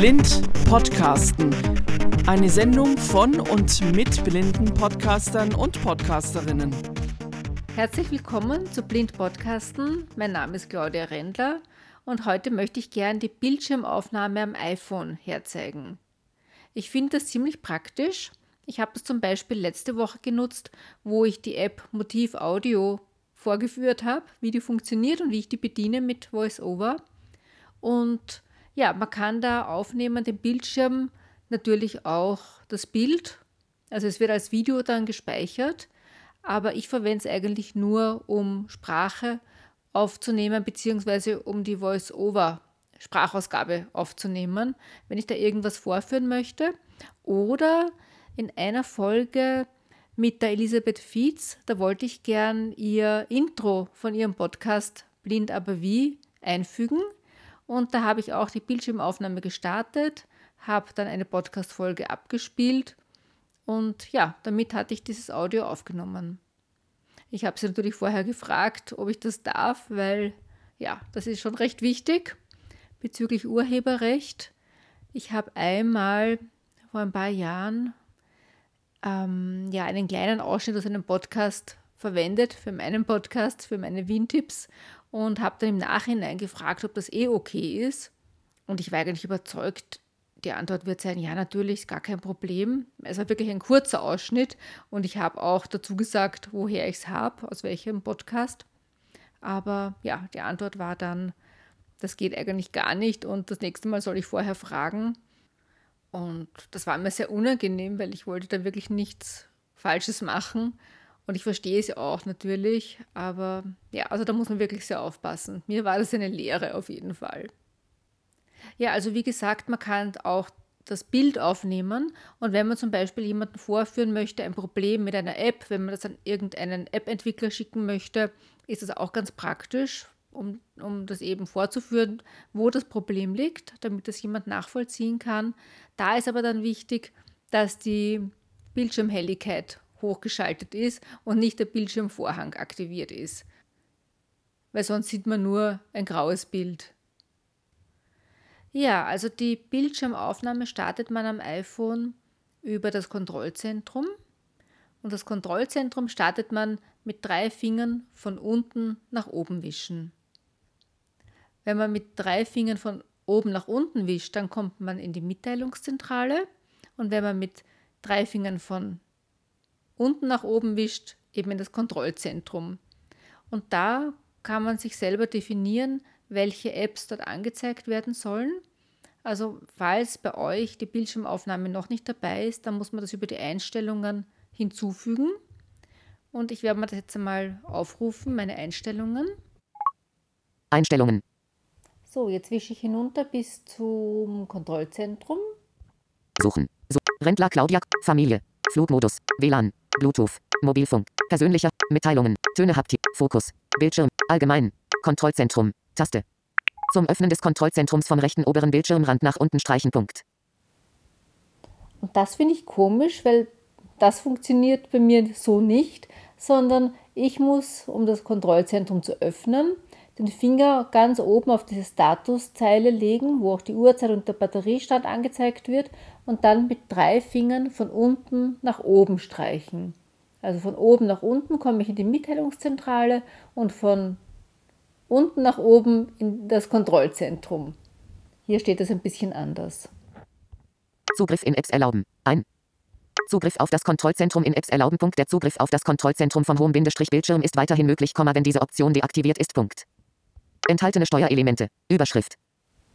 Blind Podcasten. Eine Sendung von und mit blinden Podcastern und Podcasterinnen. Herzlich willkommen zu Blind Podcasten. Mein Name ist Claudia Rendler und heute möchte ich gern die Bildschirmaufnahme am iPhone herzeigen. Ich finde das ziemlich praktisch. Ich habe es zum Beispiel letzte Woche genutzt, wo ich die App Motiv Audio vorgeführt habe, wie die funktioniert und wie ich die bediene mit VoiceOver. Und ja, man kann da aufnehmen den Bildschirm, natürlich auch das Bild. Also es wird als Video dann gespeichert, aber ich verwende es eigentlich nur, um Sprache aufzunehmen, beziehungsweise um die Voice-Over Sprachausgabe aufzunehmen, wenn ich da irgendwas vorführen möchte. Oder in einer Folge mit der Elisabeth Fietz, da wollte ich gern ihr Intro von ihrem Podcast Blind aber wie einfügen. Und da habe ich auch die Bildschirmaufnahme gestartet, habe dann eine Podcast-Folge abgespielt und ja, damit hatte ich dieses Audio aufgenommen. Ich habe sie natürlich vorher gefragt, ob ich das darf, weil ja, das ist schon recht wichtig bezüglich Urheberrecht. Ich habe einmal vor ein paar Jahren ähm, ja, einen kleinen Ausschnitt aus einem Podcast verwendet für meinen Podcast, für meine Wien-Tipps und habe dann im Nachhinein gefragt, ob das eh okay ist. Und ich war eigentlich überzeugt, die Antwort wird sein, ja, natürlich, ist gar kein Problem. Es war wirklich ein kurzer Ausschnitt und ich habe auch dazu gesagt, woher ich es habe, aus welchem Podcast. Aber ja, die Antwort war dann, das geht eigentlich gar nicht und das nächste Mal soll ich vorher fragen. Und das war mir sehr unangenehm, weil ich wollte da wirklich nichts Falsches machen. Und ich verstehe es auch natürlich, aber ja, also da muss man wirklich sehr aufpassen. Mir war das eine Lehre auf jeden Fall. Ja, also wie gesagt, man kann auch das Bild aufnehmen und wenn man zum Beispiel jemanden vorführen möchte, ein Problem mit einer App, wenn man das an irgendeinen App-Entwickler schicken möchte, ist das auch ganz praktisch, um, um das eben vorzuführen, wo das Problem liegt, damit das jemand nachvollziehen kann. Da ist aber dann wichtig, dass die Bildschirmhelligkeit hochgeschaltet ist und nicht der Bildschirmvorhang aktiviert ist. Weil sonst sieht man nur ein graues Bild. Ja, also die Bildschirmaufnahme startet man am iPhone über das Kontrollzentrum. Und das Kontrollzentrum startet man mit drei Fingern von unten nach oben wischen. Wenn man mit drei Fingern von oben nach unten wischt, dann kommt man in die Mitteilungszentrale. Und wenn man mit drei Fingern von unten nach oben wischt, eben in das Kontrollzentrum. Und da kann man sich selber definieren, welche Apps dort angezeigt werden sollen. Also falls bei euch die Bildschirmaufnahme noch nicht dabei ist, dann muss man das über die Einstellungen hinzufügen. Und ich werde mir das jetzt einmal aufrufen, meine Einstellungen. Einstellungen. So, jetzt wische ich hinunter bis zum Kontrollzentrum. Suchen. So, Rentler Claudia, Familie, Flugmodus, WLAN, Bluetooth, Mobilfunk, persönlicher, Mitteilungen, Töne Haptik, Fokus, Bildschirm, allgemein, Kontrollzentrum, Taste. Zum Öffnen des Kontrollzentrums vom rechten oberen Bildschirmrand nach unten streichen Punkt. Und das finde ich komisch, weil das funktioniert bei mir so nicht, sondern ich muss, um das Kontrollzentrum zu öffnen, den Finger ganz oben auf diese Statuszeile legen, wo auch die Uhrzeit und der Batteriestand angezeigt wird und dann mit drei Fingern von unten nach oben streichen. Also von oben nach unten komme ich in die Mitteilungszentrale und von unten nach oben in das Kontrollzentrum. Hier steht es ein bisschen anders. Zugriff in Apps erlauben. Ein. Zugriff auf das Kontrollzentrum in Apps erlauben. Punkt. Der Zugriff auf das Kontrollzentrum vom hohen Bildschirm ist weiterhin möglich, wenn diese Option deaktiviert ist. Punkt. Enthaltene Steuerelemente. Überschrift.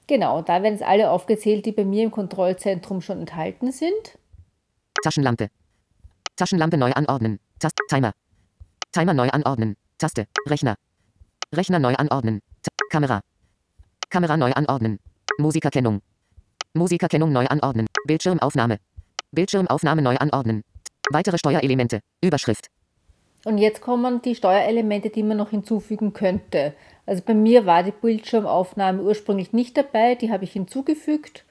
Genau, da werden es alle aufgezählt, die bei mir im Kontrollzentrum schon enthalten sind. Taschenlampe. Taschenlampe neu anordnen. Taste. Timer. Timer neu anordnen. Taste. Rechner. Rechner neu anordnen. Ta Kamera. Kamera neu anordnen. Musikerkennung. Musikerkennung neu anordnen. Bildschirmaufnahme. Bildschirmaufnahme neu anordnen. Weitere Steuerelemente. Überschrift. Und jetzt kommen die Steuerelemente, die man noch hinzufügen könnte. Also bei mir war die Bildschirmaufnahme ursprünglich nicht dabei, die habe ich hinzugefügt.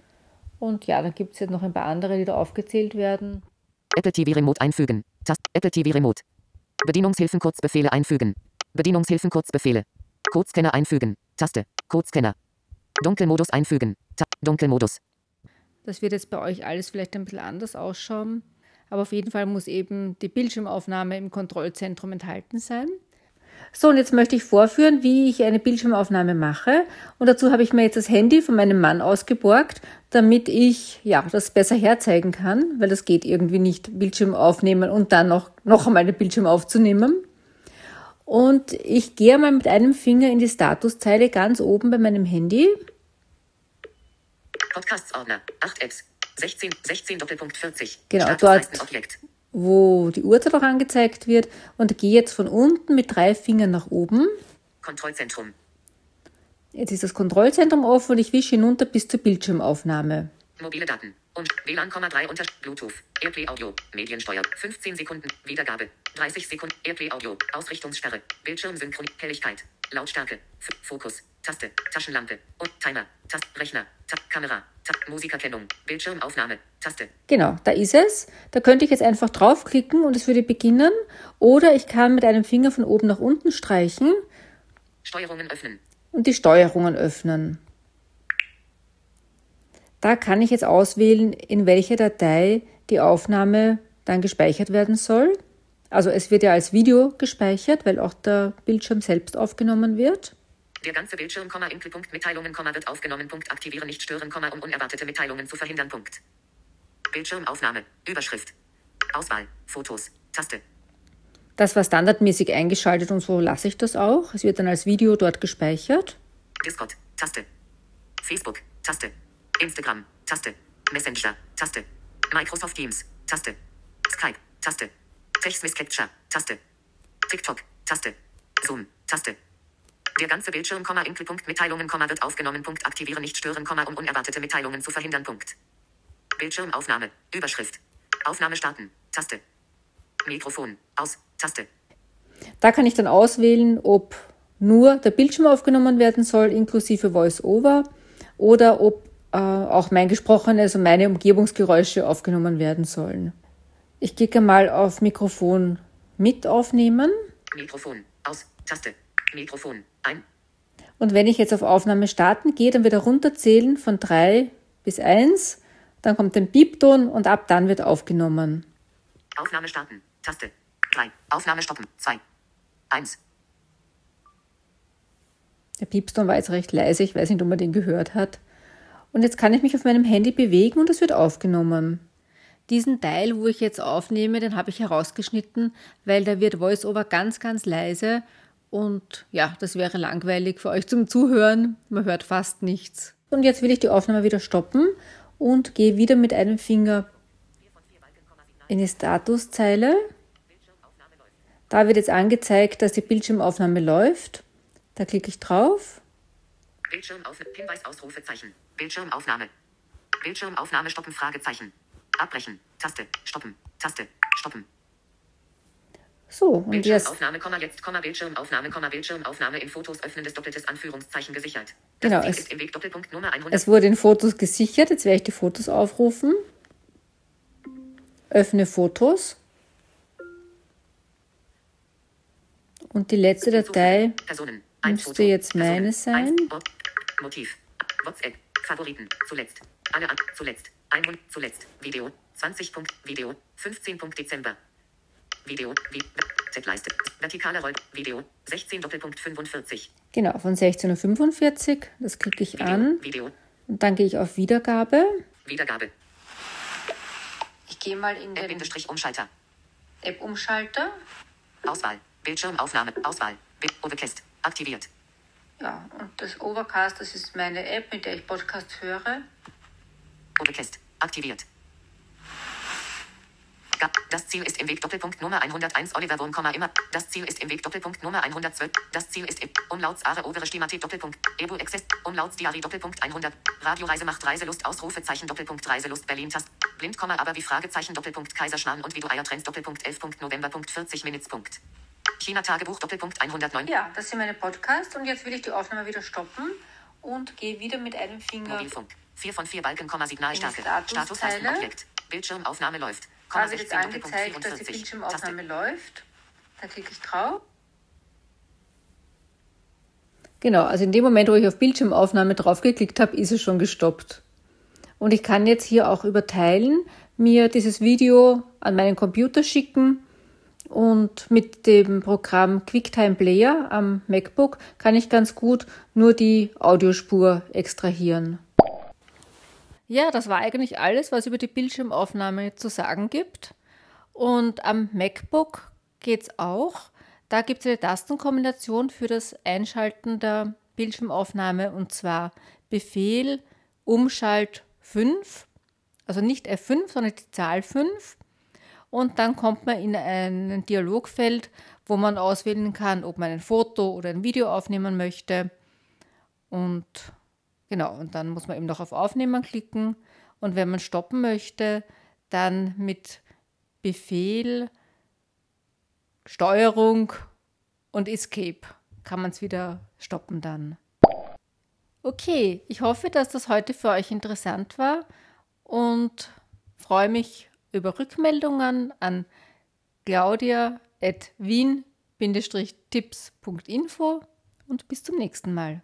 Und ja, dann gibt es jetzt noch ein paar andere, die da aufgezählt werden. Apple TV Remote einfügen. Tast Apple TV Remote. Bedienungshilfen Kurzbefehle einfügen. Bedienungshilfen Kurzbefehle. Codescanner einfügen. Taste. Codescanner. Dunkelmodus einfügen. Ta Dunkelmodus. Das wird jetzt bei euch alles vielleicht ein bisschen anders ausschauen. Aber auf jeden Fall muss eben die Bildschirmaufnahme im Kontrollzentrum enthalten sein. So, und jetzt möchte ich vorführen, wie ich eine Bildschirmaufnahme mache. Und dazu habe ich mir jetzt das Handy von meinem Mann ausgeborgt, damit ich ja das besser herzeigen kann, weil das geht irgendwie nicht, Bildschirm aufnehmen und dann noch, noch einmal den Bildschirm aufzunehmen. Und ich gehe mal mit einem Finger in die Statuszeile ganz oben bei meinem Handy. Podcasts-Ordner, 8 Apps, 16, 16 Doppelpunkt 40. Genau, dort, wo die Uhrzeit auch angezeigt wird. Und gehe jetzt von unten mit drei Fingern nach oben. Kontrollzentrum. Jetzt ist das Kontrollzentrum offen und ich wische hinunter bis zur Bildschirmaufnahme. Mobile Daten und WLAN, 3 unter Bluetooth, Airplay Audio, Mediensteuer, 15 Sekunden, Wiedergabe, 30 Sekunden, Airplay Audio, Ausrichtungssperre, Bildschirmsynchron, Helligkeit, Lautstärke, F Fokus, Taste, Taschenlampe und Timer, Taste, Rechner, Tab, Kamera, Musikerkennung, Bildschirmaufnahme, Taste. Genau, da ist es. Da könnte ich jetzt einfach draufklicken und es würde beginnen. Oder ich kann mit einem Finger von oben nach unten streichen. Steuerungen öffnen. Und die Steuerungen öffnen. Da kann ich jetzt auswählen, in welcher Datei die Aufnahme dann gespeichert werden soll. Also es wird ja als Video gespeichert, weil auch der Bildschirm selbst aufgenommen wird. Der ganze Bildschirm, Input, Mitteilungen, wird aufgenommen, Punkt, aktivieren, nicht stören, um unerwartete Mitteilungen zu verhindern, Punkt. Bildschirmaufnahme, Überschrift, Auswahl, Fotos, Taste. Das war standardmäßig eingeschaltet und so lasse ich das auch. Es wird dann als Video dort gespeichert. Discord, Taste. Facebook, Taste. Instagram, Taste. Messenger, Taste. Microsoft Teams, Taste. Skype, Taste. TextMiss Capture, Taste. TikTok, Taste. Zoom, Taste. Der ganze Bildschirm, Input, Mitteilungen, wird aufgenommen, Punkt, aktivieren, nicht stören, um unerwartete Mitteilungen zu verhindern, Punkt. Bildschirmaufnahme, Überschrift. Aufnahme starten, Taste. Mikrofon, aus, Taste. Da kann ich dann auswählen, ob nur der Bildschirm aufgenommen werden soll, inklusive Voice-Over, oder ob äh, auch mein Gesprochenes und meine Umgebungsgeräusche aufgenommen werden sollen. Ich klicke mal auf Mikrofon mit aufnehmen. Mikrofon aus, Taste, Mikrofon ein. Und wenn ich jetzt auf Aufnahme starten gehe, dann wird er runterzählen von 3 bis 1. Dann kommt ein Piepton und ab dann wird aufgenommen. Aufnahme starten, Taste 3. Aufnahme stoppen, 2. 1. Der Piepston war jetzt recht leise, ich weiß nicht, ob man den gehört hat. Und jetzt kann ich mich auf meinem Handy bewegen und es wird aufgenommen. Diesen Teil, wo ich jetzt aufnehme, den habe ich herausgeschnitten, weil da wird VoiceOver ganz, ganz leise und ja, das wäre langweilig für euch zum Zuhören. Man hört fast nichts. Und jetzt will ich die Aufnahme wieder stoppen und gehe wieder mit einem Finger in die Statuszeile. Da wird jetzt angezeigt, dass die Bildschirmaufnahme läuft. Da klicke ich drauf. Bildschirmaufnahme. Bildschirmaufnahme. Bildschirmaufnahme stoppen, Fragezeichen. Abbrechen. Taste. Stoppen. Taste. Stoppen. So, und Bildschirmaufnahme, jetzt, jetzt Komma, Bildschirmaufnahme, Komma, Bildschirmaufnahme in Fotos öffnendes doppeltes Anführungszeichen gesichert. Das genau, es, Weg, 100. es wurde in Fotos gesichert. Jetzt werde ich die Fotos aufrufen. Öffne Fotos. Und die letzte Datei müsste jetzt meine sein. Motiv. WhatsApp. Favoriten. Zuletzt. Alle an. Zuletzt. Ein zuletzt. Video. 20. Punkt. Video. 15. Punkt Dezember. Video. Z-Leiste. Vertikale Roll. Video. 16 Doppelpunkt 45. Genau, von 16.45 Uhr. Das klicke ich Video, an. Video. Und dann gehe ich auf Wiedergabe. Wiedergabe. Ich gehe mal in den App-Umschalter. App-Umschalter. Auswahl. Bildschirmaufnahme. Auswahl. Overcast. Aktiviert. Ja, und das Overcast, das ist meine App, mit der ich Podcast höre. Overcast. Aktiviert. Das Ziel ist im Weg Doppelpunkt Nummer 101 Oliver Wurm, immer. Das Ziel ist im Weg Doppelpunkt Nummer 112. Das Ziel ist im Umlauts Are Overe Stimatik Doppelpunkt Ebu Access Umlauts Diary Doppelpunkt 100 Radioreise macht Reiselust Ausrufezeichen Doppelpunkt Reiselust Berlin Tast Blind, aber wie Fragezeichen Doppelpunkt Kaiserschmarrn und wie du Eier trennst Doppelpunkt 11. November Punkt 40 Minutes Punkt China Tagebuch Doppelpunkt 109 Ja, das sind meine Podcasts und jetzt will ich die Aufnahme wieder stoppen und gehe wieder mit einem Finger Mobilfunk 4 von 4 Balken, Signalstärke Status Objekt Bildschirmaufnahme läuft da wird jetzt angezeigt, dass die Bildschirmaufnahme läuft. Da klicke ich drauf. Genau, also in dem Moment, wo ich auf Bildschirmaufnahme draufgeklickt habe, ist es schon gestoppt. Und ich kann jetzt hier auch überteilen, mir dieses Video an meinen Computer schicken und mit dem Programm QuickTime Player am MacBook kann ich ganz gut nur die Audiospur extrahieren. Ja, das war eigentlich alles, was über die Bildschirmaufnahme zu sagen gibt. Und am MacBook geht es auch. Da gibt es eine Tastenkombination für das Einschalten der Bildschirmaufnahme und zwar Befehl Umschalt 5, also nicht F5, sondern die Zahl 5. Und dann kommt man in ein Dialogfeld, wo man auswählen kann, ob man ein Foto oder ein Video aufnehmen möchte. Und genau, und dann muss man eben noch auf Aufnehmen klicken. Und wenn man stoppen möchte, dann mit Befehl, Steuerung und Escape kann man es wieder stoppen dann. Okay, ich hoffe, dass das heute für euch interessant war und freue mich über Rückmeldungen an claudia.wien-tipps.info und bis zum nächsten Mal.